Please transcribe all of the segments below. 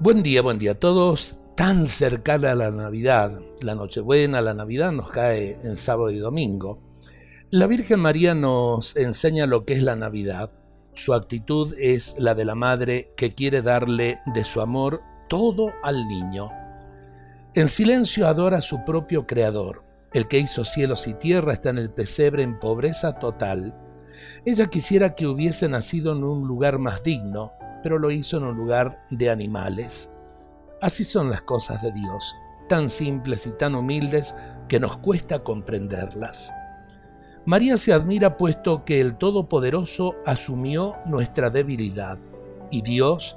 Buen día, buen día a todos. Tan cercana a la Navidad, la Nochebuena, la Navidad nos cae en sábado y domingo. La Virgen María nos enseña lo que es la Navidad. Su actitud es la de la madre que quiere darle de su amor todo al niño. En silencio adora a su propio Creador. El que hizo cielos y tierra está en el pesebre en pobreza total. Ella quisiera que hubiese nacido en un lugar más digno, pero lo hizo en un lugar de animales. Así son las cosas de Dios, tan simples y tan humildes que nos cuesta comprenderlas. María se admira puesto que el Todopoderoso asumió nuestra debilidad y Dios,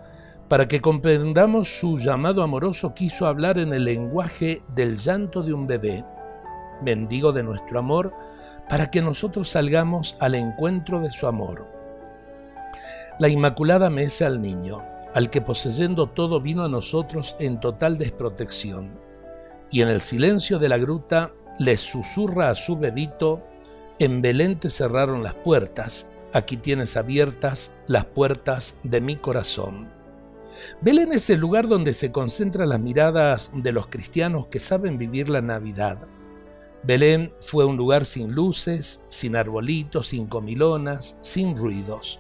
para que comprendamos su llamado amoroso, quiso hablar en el lenguaje del llanto de un bebé, mendigo de nuestro amor, para que nosotros salgamos al encuentro de su amor. La Inmaculada mece al niño, al que poseyendo todo vino a nosotros en total desprotección, y en el silencio de la gruta le susurra a su bebito, en Belén te cerraron las puertas, aquí tienes abiertas las puertas de mi corazón. Belén es el lugar donde se concentran las miradas de los cristianos que saben vivir la Navidad. Belén fue un lugar sin luces, sin arbolitos, sin comilonas, sin ruidos.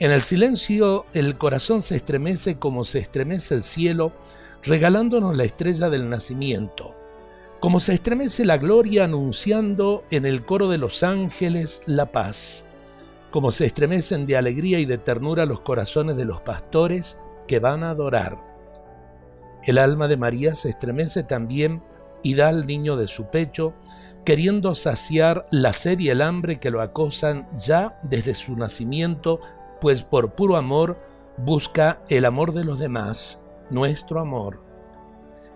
En el silencio el corazón se estremece como se estremece el cielo, regalándonos la estrella del nacimiento, como se estremece la gloria anunciando en el coro de los ángeles la paz, como se estremecen de alegría y de ternura los corazones de los pastores que van a adorar. El alma de María se estremece también y da al niño de su pecho, queriendo saciar la sed y el hambre que lo acosan ya desde su nacimiento pues por puro amor busca el amor de los demás, nuestro amor.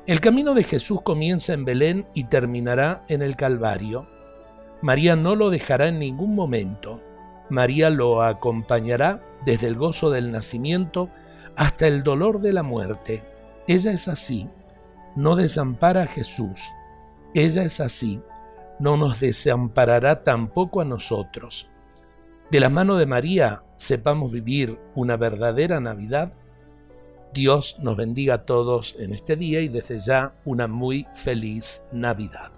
El camino de Jesús comienza en Belén y terminará en el Calvario. María no lo dejará en ningún momento. María lo acompañará desde el gozo del nacimiento hasta el dolor de la muerte. Ella es así. No desampara a Jesús. Ella es así. No nos desamparará tampoco a nosotros. De la mano de María sepamos vivir una verdadera Navidad. Dios nos bendiga a todos en este día y desde ya una muy feliz Navidad.